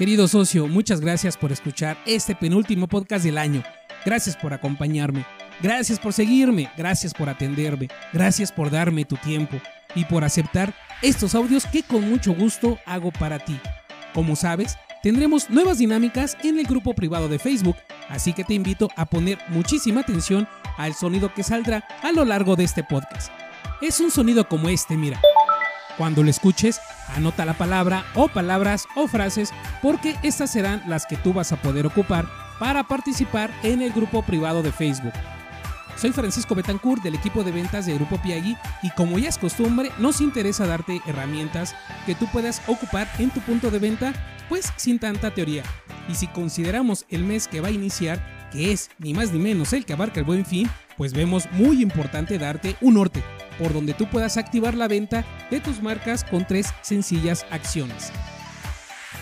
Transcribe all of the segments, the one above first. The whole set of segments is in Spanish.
Querido socio, muchas gracias por escuchar este penúltimo podcast del año. Gracias por acompañarme. Gracias por seguirme. Gracias por atenderme. Gracias por darme tu tiempo y por aceptar estos audios que con mucho gusto hago para ti. Como sabes, tendremos nuevas dinámicas en el grupo privado de Facebook, así que te invito a poner muchísima atención al sonido que saldrá a lo largo de este podcast. Es un sonido como este, mira. Cuando lo escuches, anota la palabra o palabras o frases porque estas serán las que tú vas a poder ocupar para participar en el grupo privado de Facebook. Soy Francisco Betancourt del equipo de ventas de Grupo Piagui y como ya es costumbre, nos interesa darte herramientas que tú puedas ocupar en tu punto de venta, pues sin tanta teoría. Y si consideramos el mes que va a iniciar, que es ni más ni menos el que abarca el buen fin, pues vemos muy importante darte un norte, por donde tú puedas activar la venta de tus marcas con tres sencillas acciones.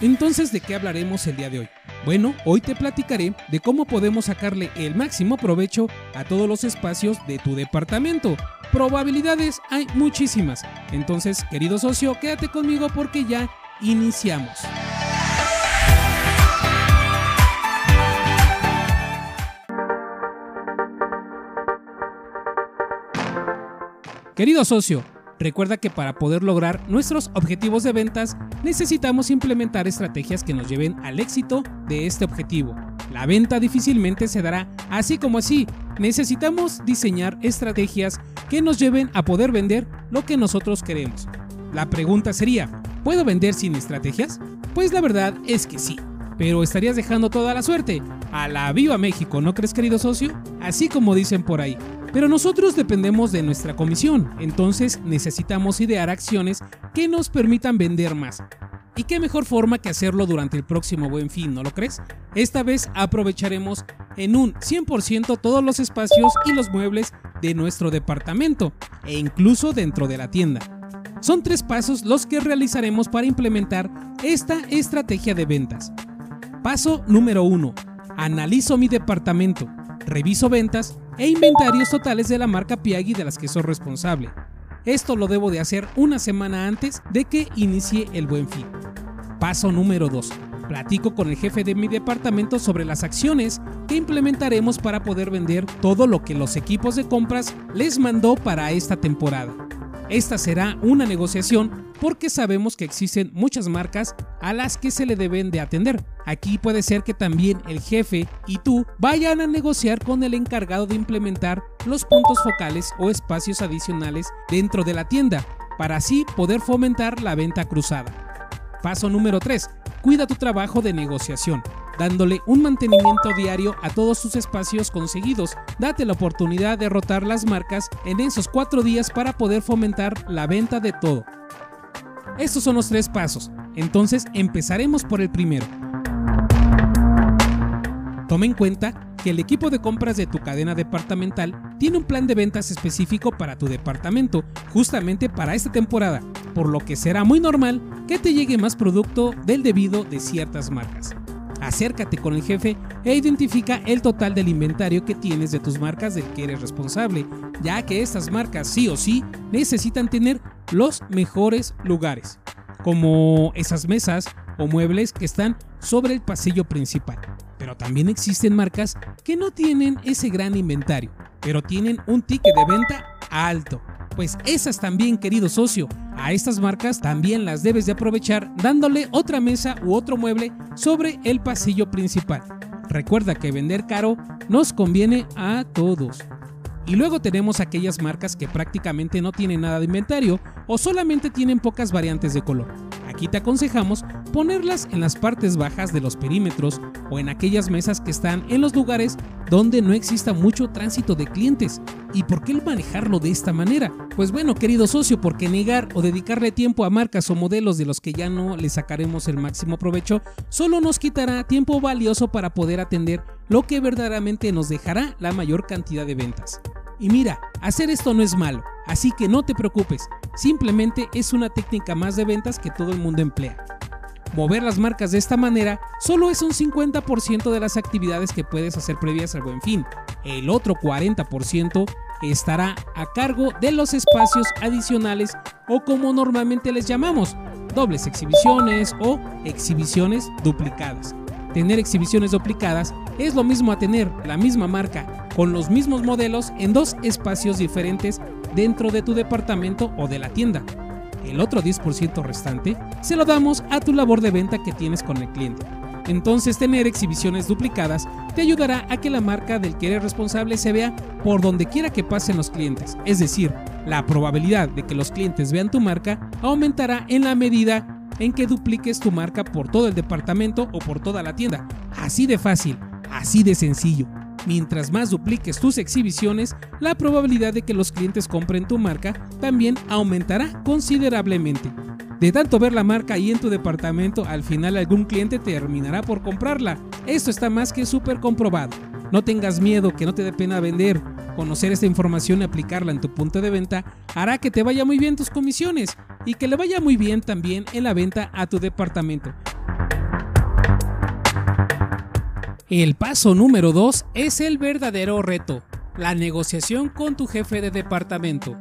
Entonces, ¿de qué hablaremos el día de hoy? Bueno, hoy te platicaré de cómo podemos sacarle el máximo provecho a todos los espacios de tu departamento. Probabilidades hay muchísimas. Entonces, querido socio, quédate conmigo porque ya iniciamos. Querido socio, recuerda que para poder lograr nuestros objetivos de ventas necesitamos implementar estrategias que nos lleven al éxito de este objetivo. La venta difícilmente se dará así como así. Necesitamos diseñar estrategias que nos lleven a poder vender lo que nosotros queremos. La pregunta sería, ¿puedo vender sin estrategias? Pues la verdad es que sí. Pero estarías dejando toda la suerte. A la viva México, ¿no crees querido socio? Así como dicen por ahí. Pero nosotros dependemos de nuestra comisión, entonces necesitamos idear acciones que nos permitan vender más. ¿Y qué mejor forma que hacerlo durante el próximo buen fin, no lo crees? Esta vez aprovecharemos en un 100% todos los espacios y los muebles de nuestro departamento e incluso dentro de la tienda. Son tres pasos los que realizaremos para implementar esta estrategia de ventas. Paso número 1. Analizo mi departamento, reviso ventas e inventarios totales de la marca Piagui de las que soy responsable. Esto lo debo de hacer una semana antes de que inicie el buen fin. Paso número 2. Platico con el jefe de mi departamento sobre las acciones que implementaremos para poder vender todo lo que los equipos de compras les mandó para esta temporada. Esta será una negociación porque sabemos que existen muchas marcas a las que se le deben de atender. Aquí puede ser que también el jefe y tú vayan a negociar con el encargado de implementar los puntos focales o espacios adicionales dentro de la tienda, para así poder fomentar la venta cruzada. Paso número 3. Cuida tu trabajo de negociación dándole un mantenimiento diario a todos sus espacios conseguidos. Date la oportunidad de rotar las marcas en esos cuatro días para poder fomentar la venta de todo. Estos son los tres pasos, entonces empezaremos por el primero. Toma en cuenta que el equipo de compras de tu cadena departamental tiene un plan de ventas específico para tu departamento, justamente para esta temporada, por lo que será muy normal que te llegue más producto del debido de ciertas marcas. Acércate con el jefe e identifica el total del inventario que tienes de tus marcas del que eres responsable, ya que estas marcas sí o sí necesitan tener los mejores lugares, como esas mesas o muebles que están sobre el pasillo principal. Pero también existen marcas que no tienen ese gran inventario, pero tienen un ticket de venta alto. Pues esas también, querido socio, a estas marcas también las debes de aprovechar dándole otra mesa u otro mueble sobre el pasillo principal. Recuerda que vender caro nos conviene a todos. Y luego tenemos aquellas marcas que prácticamente no tienen nada de inventario o solamente tienen pocas variantes de color. Aquí te aconsejamos ponerlas en las partes bajas de los perímetros o en aquellas mesas que están en los lugares donde no exista mucho tránsito de clientes. ¿Y por qué manejarlo de esta manera? Pues bueno, querido socio, porque negar o dedicarle tiempo a marcas o modelos de los que ya no le sacaremos el máximo provecho solo nos quitará tiempo valioso para poder atender lo que verdaderamente nos dejará la mayor cantidad de ventas. Y mira, hacer esto no es malo, así que no te preocupes, simplemente es una técnica más de ventas que todo el mundo emplea. Mover las marcas de esta manera solo es un 50% de las actividades que puedes hacer previas al buen fin. El otro 40% estará a cargo de los espacios adicionales o como normalmente les llamamos, dobles exhibiciones o exhibiciones duplicadas. Tener exhibiciones duplicadas es lo mismo a tener la misma marca con los mismos modelos en dos espacios diferentes dentro de tu departamento o de la tienda. El otro 10% restante se lo damos a tu labor de venta que tienes con el cliente. Entonces tener exhibiciones duplicadas te ayudará a que la marca del que eres responsable se vea por donde quiera que pasen los clientes. Es decir, la probabilidad de que los clientes vean tu marca aumentará en la medida en que dupliques tu marca por todo el departamento o por toda la tienda. Así de fácil, así de sencillo. Mientras más dupliques tus exhibiciones, la probabilidad de que los clientes compren tu marca también aumentará considerablemente. De tanto ver la marca ahí en tu departamento, al final algún cliente terminará por comprarla. Esto está más que súper comprobado. No tengas miedo, que no te dé pena vender. Conocer esta información y aplicarla en tu punto de venta hará que te vaya muy bien tus comisiones y que le vaya muy bien también en la venta a tu departamento. El paso número 2 es el verdadero reto, la negociación con tu jefe de departamento.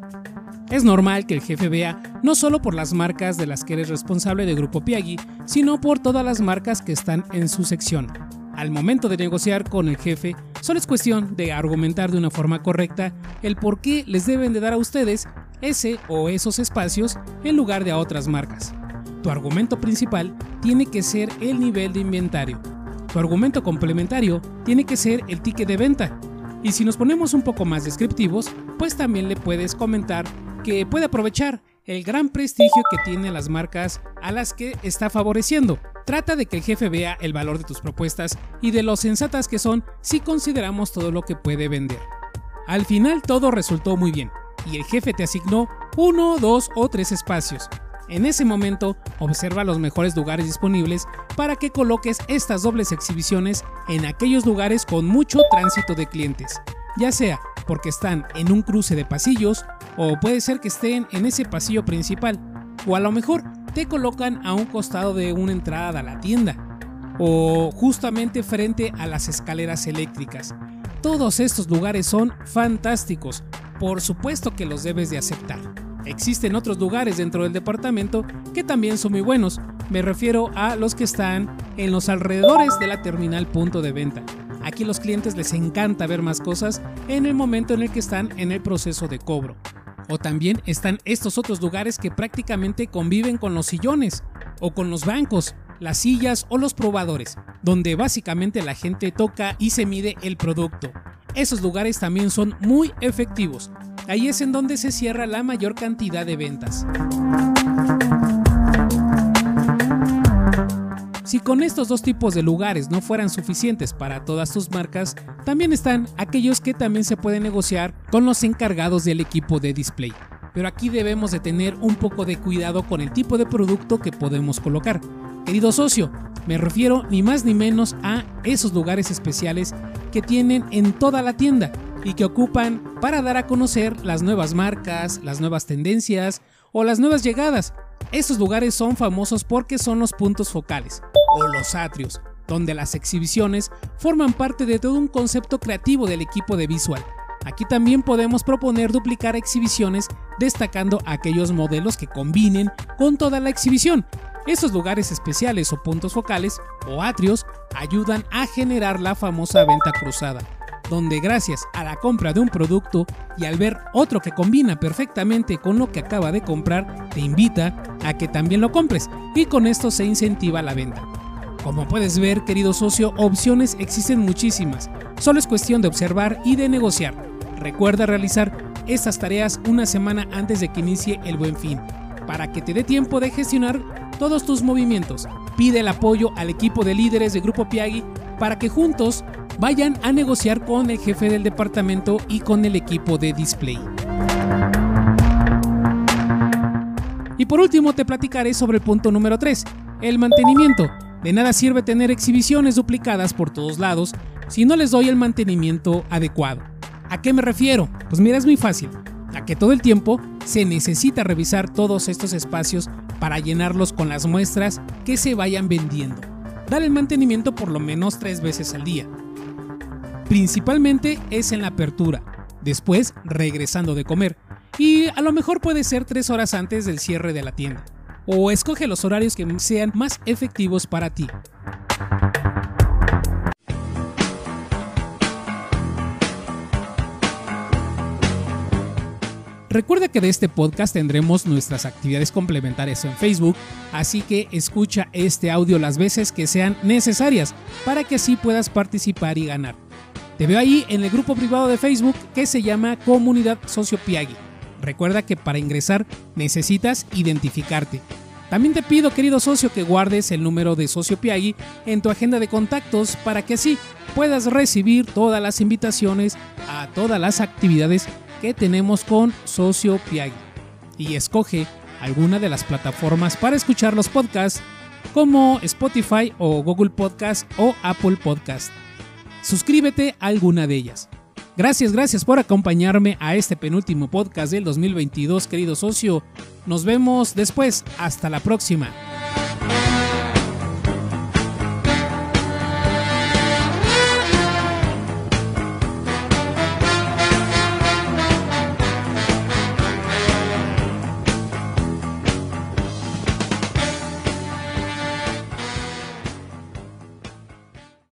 Es normal que el jefe vea no solo por las marcas de las que eres responsable de Grupo Piagui, sino por todas las marcas que están en su sección. Al momento de negociar con el jefe, solo es cuestión de argumentar de una forma correcta el por qué les deben de dar a ustedes ese o esos espacios en lugar de a otras marcas. Tu argumento principal tiene que ser el nivel de inventario. Tu argumento complementario tiene que ser el ticket de venta. Y si nos ponemos un poco más descriptivos, pues también le puedes comentar que puede aprovechar el gran prestigio que tienen las marcas a las que está favoreciendo. Trata de que el jefe vea el valor de tus propuestas y de lo sensatas que son si consideramos todo lo que puede vender. Al final todo resultó muy bien y el jefe te asignó uno, dos o tres espacios. En ese momento, observa los mejores lugares disponibles para que coloques estas dobles exhibiciones en aquellos lugares con mucho tránsito de clientes, ya sea porque están en un cruce de pasillos o puede ser que estén en ese pasillo principal, o a lo mejor te colocan a un costado de una entrada a la tienda, o justamente frente a las escaleras eléctricas. Todos estos lugares son fantásticos, por supuesto que los debes de aceptar. Existen otros lugares dentro del departamento que también son muy buenos, me refiero a los que están en los alrededores de la terminal punto de venta. Aquí los clientes les encanta ver más cosas en el momento en el que están en el proceso de cobro. O también están estos otros lugares que prácticamente conviven con los sillones o con los bancos, las sillas o los probadores, donde básicamente la gente toca y se mide el producto. Esos lugares también son muy efectivos. Ahí es en donde se cierra la mayor cantidad de ventas. Si con estos dos tipos de lugares no fueran suficientes para todas tus marcas, también están aquellos que también se pueden negociar con los encargados del equipo de display. Pero aquí debemos de tener un poco de cuidado con el tipo de producto que podemos colocar. Querido socio, me refiero ni más ni menos a esos lugares especiales que tienen en toda la tienda y que ocupan para dar a conocer las nuevas marcas, las nuevas tendencias o las nuevas llegadas. Estos lugares son famosos porque son los puntos focales o los atrios, donde las exhibiciones forman parte de todo un concepto creativo del equipo de visual. Aquí también podemos proponer duplicar exhibiciones destacando aquellos modelos que combinen con toda la exhibición. Estos lugares especiales o puntos focales o atrios ayudan a generar la famosa venta cruzada, donde gracias a la compra de un producto y al ver otro que combina perfectamente con lo que acaba de comprar, te invita a que también lo compres y con esto se incentiva la venta. Como puedes ver, querido socio, opciones existen muchísimas. Solo es cuestión de observar y de negociar. Recuerda realizar estas tareas una semana antes de que inicie el buen fin, para que te dé tiempo de gestionar todos tus movimientos. Pide el apoyo al equipo de líderes de Grupo Piagui para que juntos vayan a negociar con el jefe del departamento y con el equipo de display. Y por último te platicaré sobre el punto número 3, el mantenimiento. De nada sirve tener exhibiciones duplicadas por todos lados si no les doy el mantenimiento adecuado. ¿A qué me refiero? Pues mira, es muy fácil. A que todo el tiempo se necesita revisar todos estos espacios para llenarlos con las muestras que se vayan vendiendo. Dar el mantenimiento por lo menos tres veces al día. Principalmente es en la apertura, después regresando de comer y a lo mejor puede ser tres horas antes del cierre de la tienda. o escoge los horarios que sean más efectivos para ti. Recuerda que de este podcast tendremos nuestras actividades complementarias en Facebook, así que escucha este audio las veces que sean necesarias para que así puedas participar y ganar. Te veo ahí en el grupo privado de Facebook que se llama Comunidad Socio Piagui. Recuerda que para ingresar necesitas identificarte. También te pido, querido socio, que guardes el número de Socio Piagui en tu agenda de contactos para que así puedas recibir todas las invitaciones a todas las actividades que tenemos con Socio Piagui. Y escoge alguna de las plataformas para escuchar los podcasts como Spotify o Google Podcast o Apple Podcast. Suscríbete a alguna de ellas. Gracias, gracias por acompañarme a este penúltimo podcast del 2022, querido socio. Nos vemos después. Hasta la próxima.